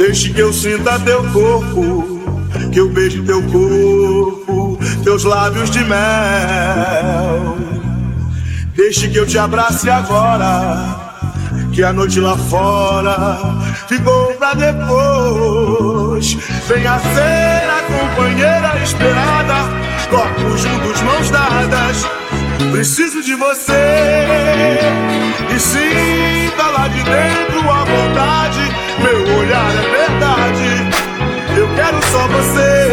Deixe que eu sinta teu corpo, que eu beije teu corpo, teus lábios de mel. Deixe que eu te abrace agora, que a noite lá fora ficou pra depois. Venha ser a companheira esperada, corpos juntos, mãos dadas. Preciso de você e sinta lá de dentro a vontade. Meu olhar é verdade. Eu quero só você.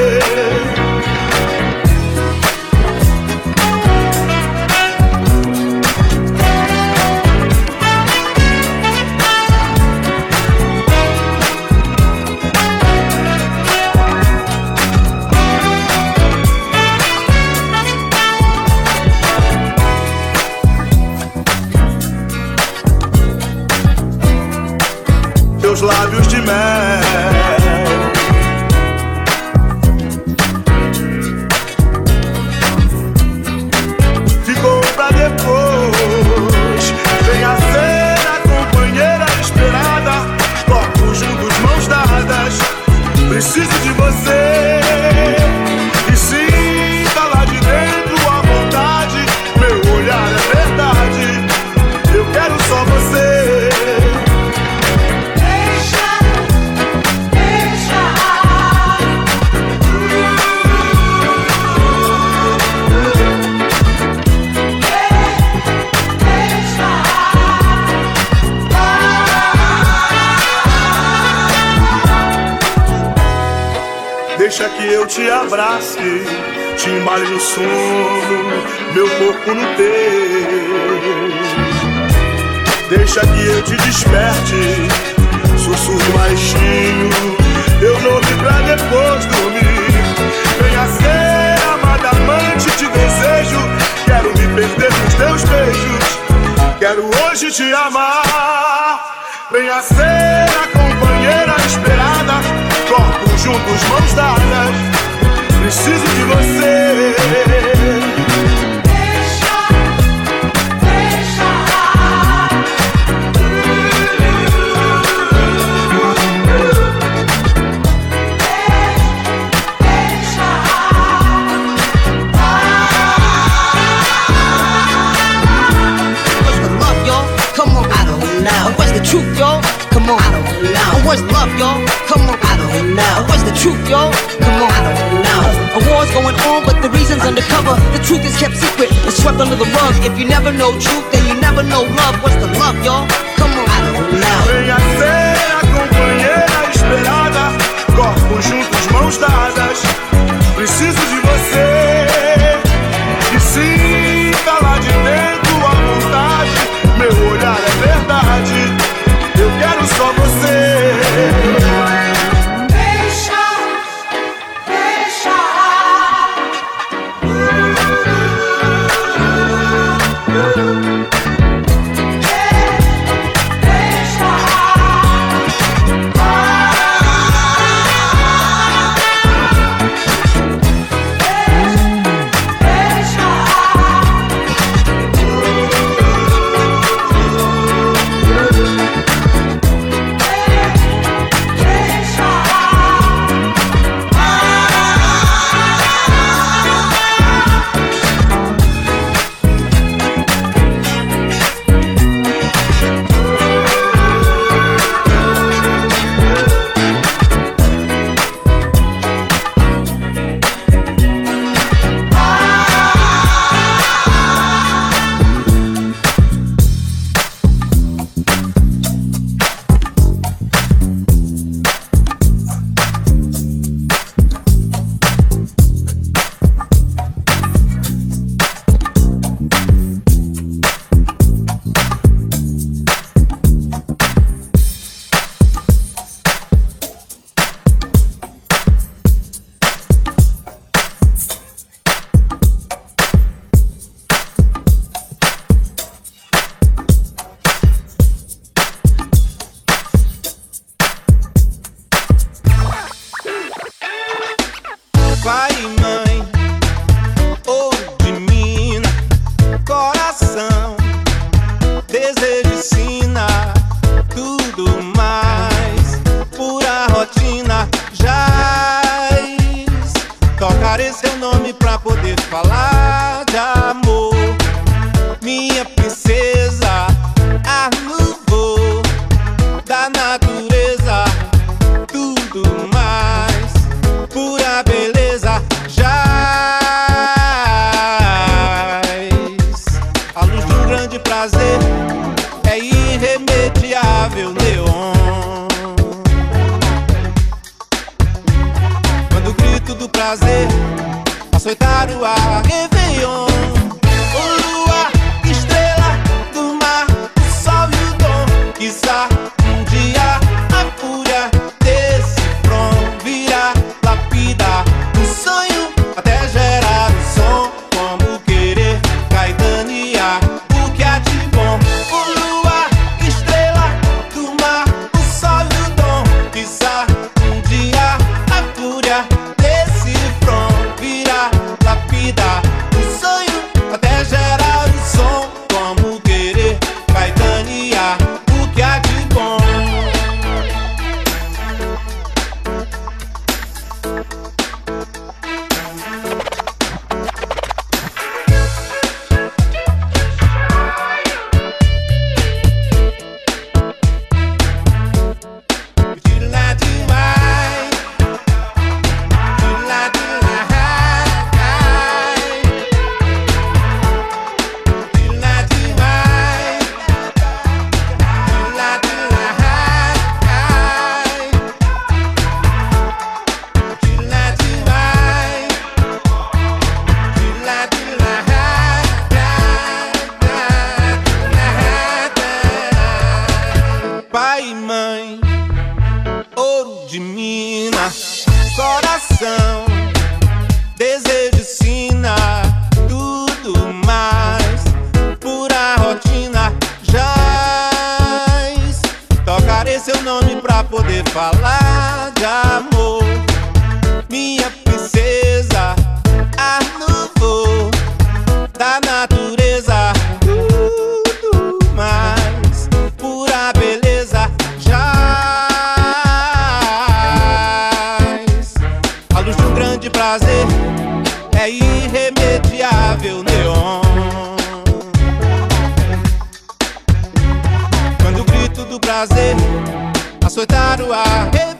Te abrace, te embale no sono, meu corpo no teu. Deixa que eu te desperte, sussurro baixinho, eu novo pra depois dormir. Venha ser amada amante, te desejo, quero me perder nos teus beijos. Quero hoje te amar. Venha ser a companheira esperada, corpos juntos, mãos dadas. Preciso de você. Come on, I don't know. The truth, y'all? Love, y'all? Come on, I don't know. Where's the truth, y'all? Come on, war's going on, but the reason's undercover. The truth is kept secret, it's swept under the rug. If you never know truth, then you never know love. What's the love, y'all? Come on, I don't know. Venha ser a companheira esperada, corpos juntos, mãos dadas. Preciso de você. Prazer açoitar o ar,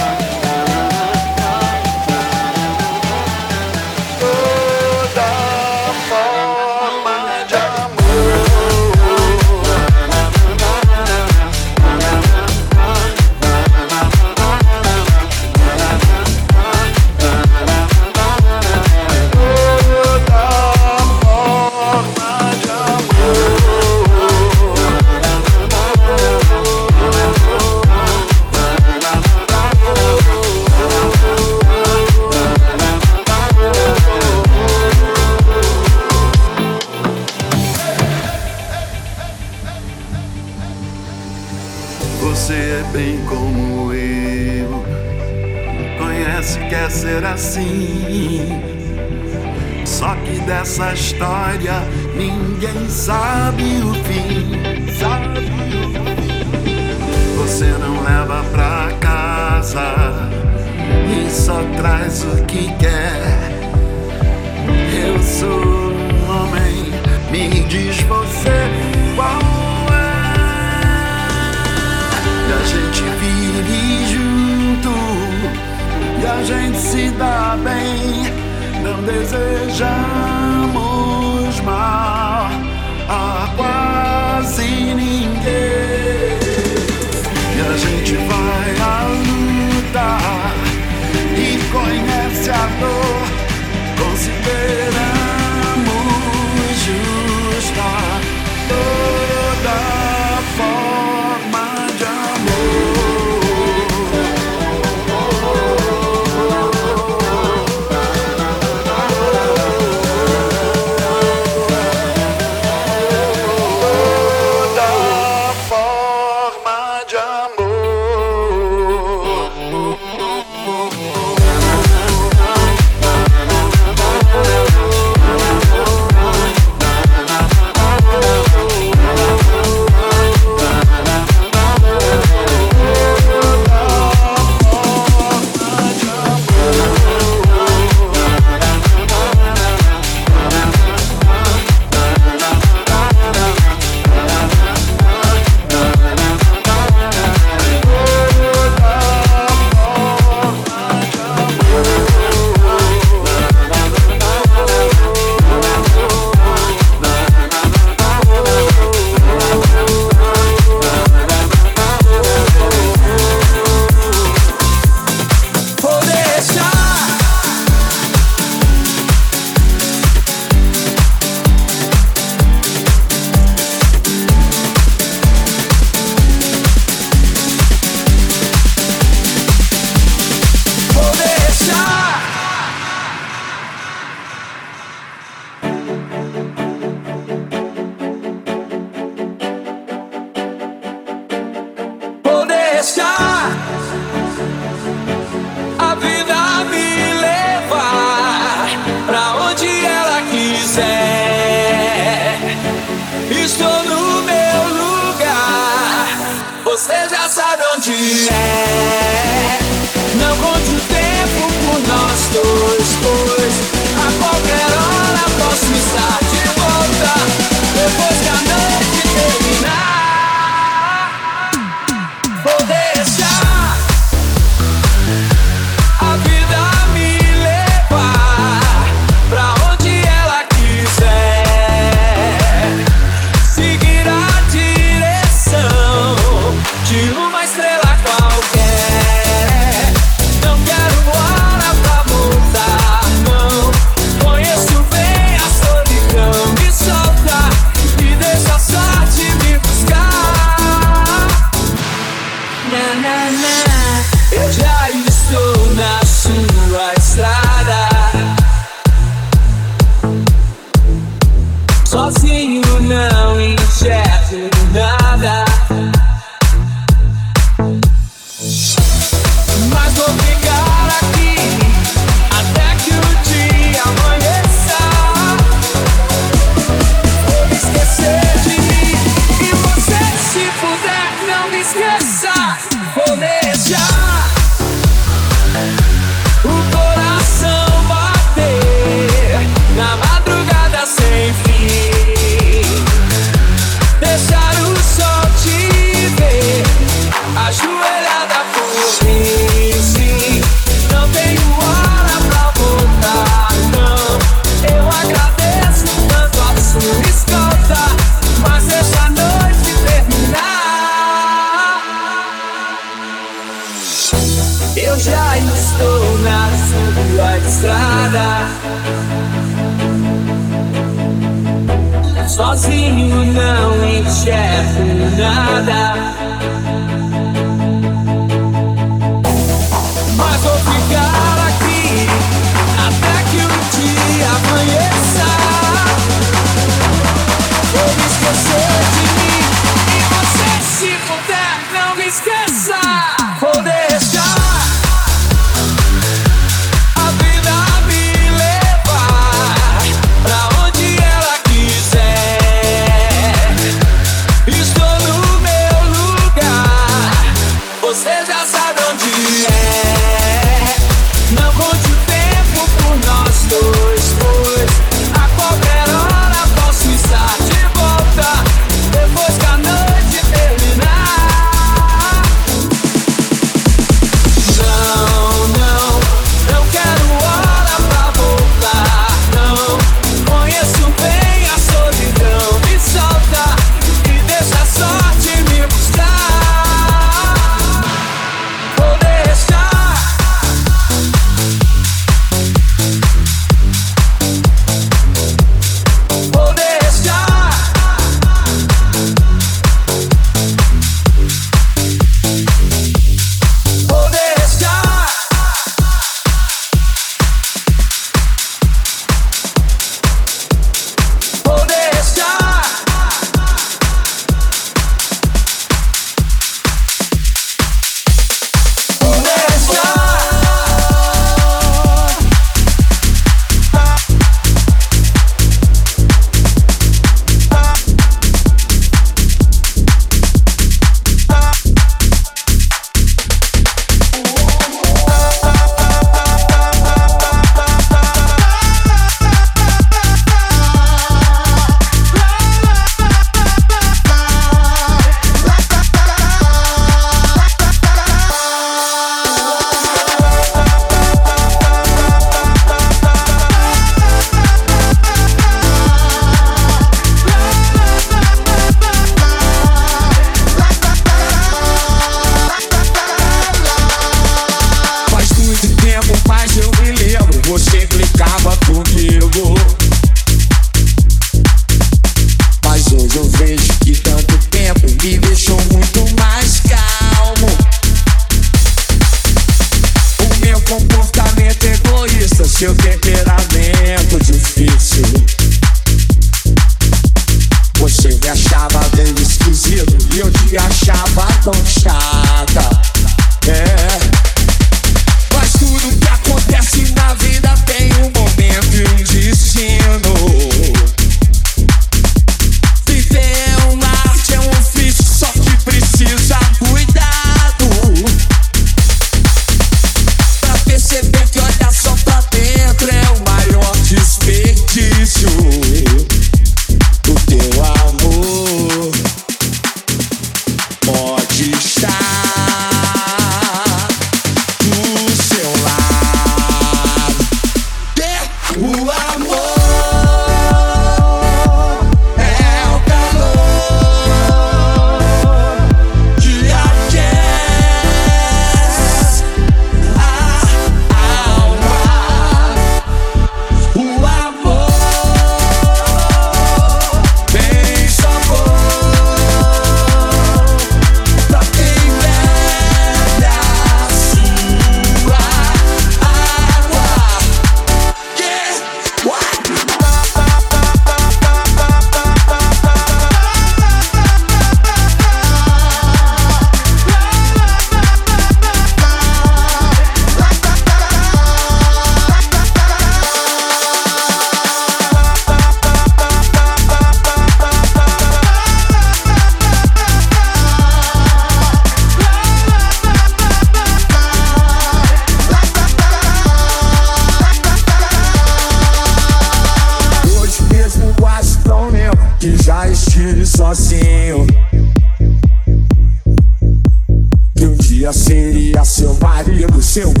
seu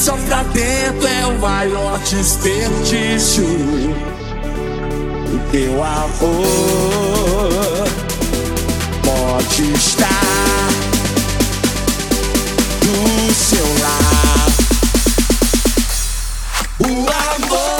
só pra dentro é o maior desperdício. O teu amor pode estar do seu lado. O amor.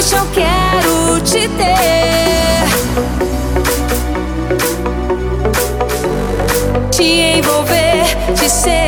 noite eu quero te ter. Te envolver, te ser.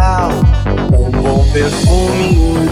Real. Um bom perfume,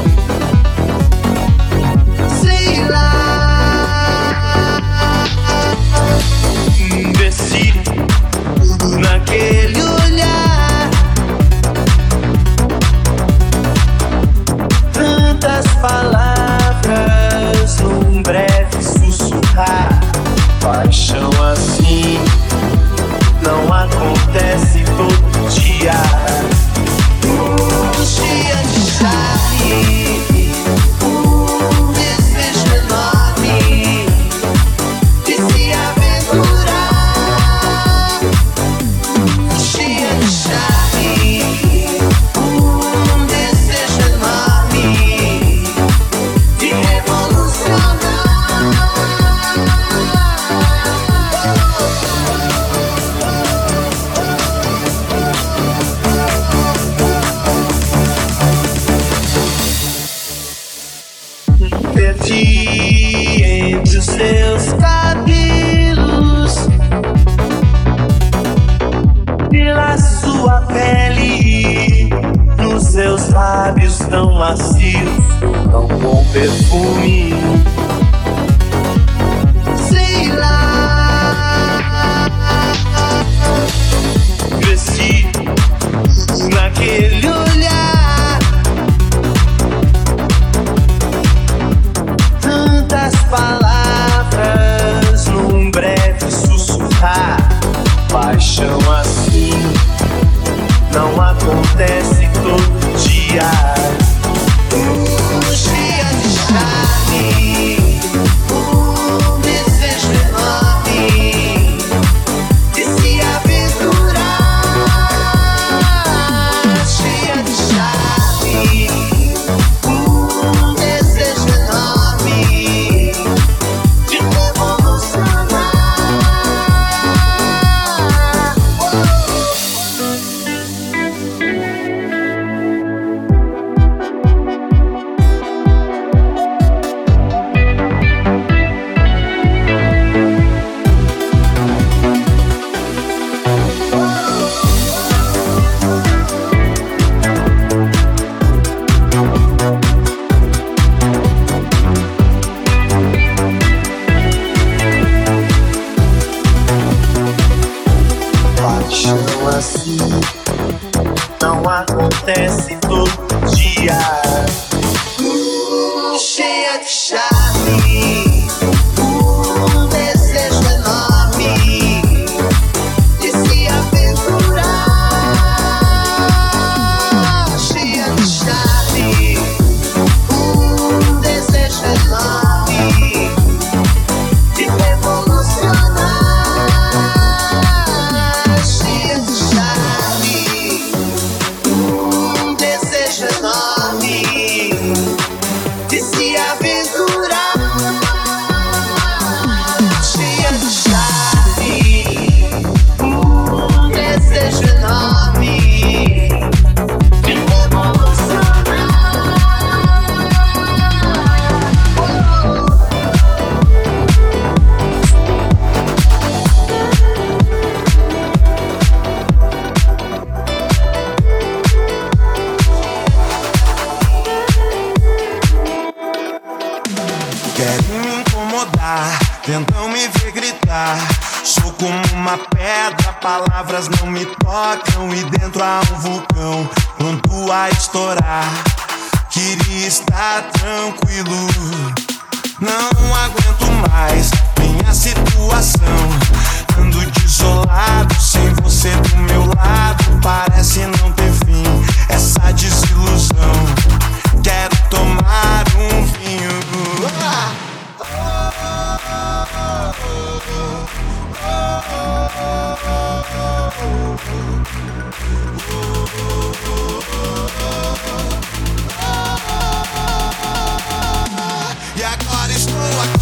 tentam me ver gritar. Sou como uma pedra, palavras não me tocam. E dentro há um vulcão pronto a estourar. Queria estar tranquilo, não aguento mais minha situação. Ando desolado, sem você do meu lado. Parece não ter fim essa desilusão. Quero tomar um vinho. Yeah, God is no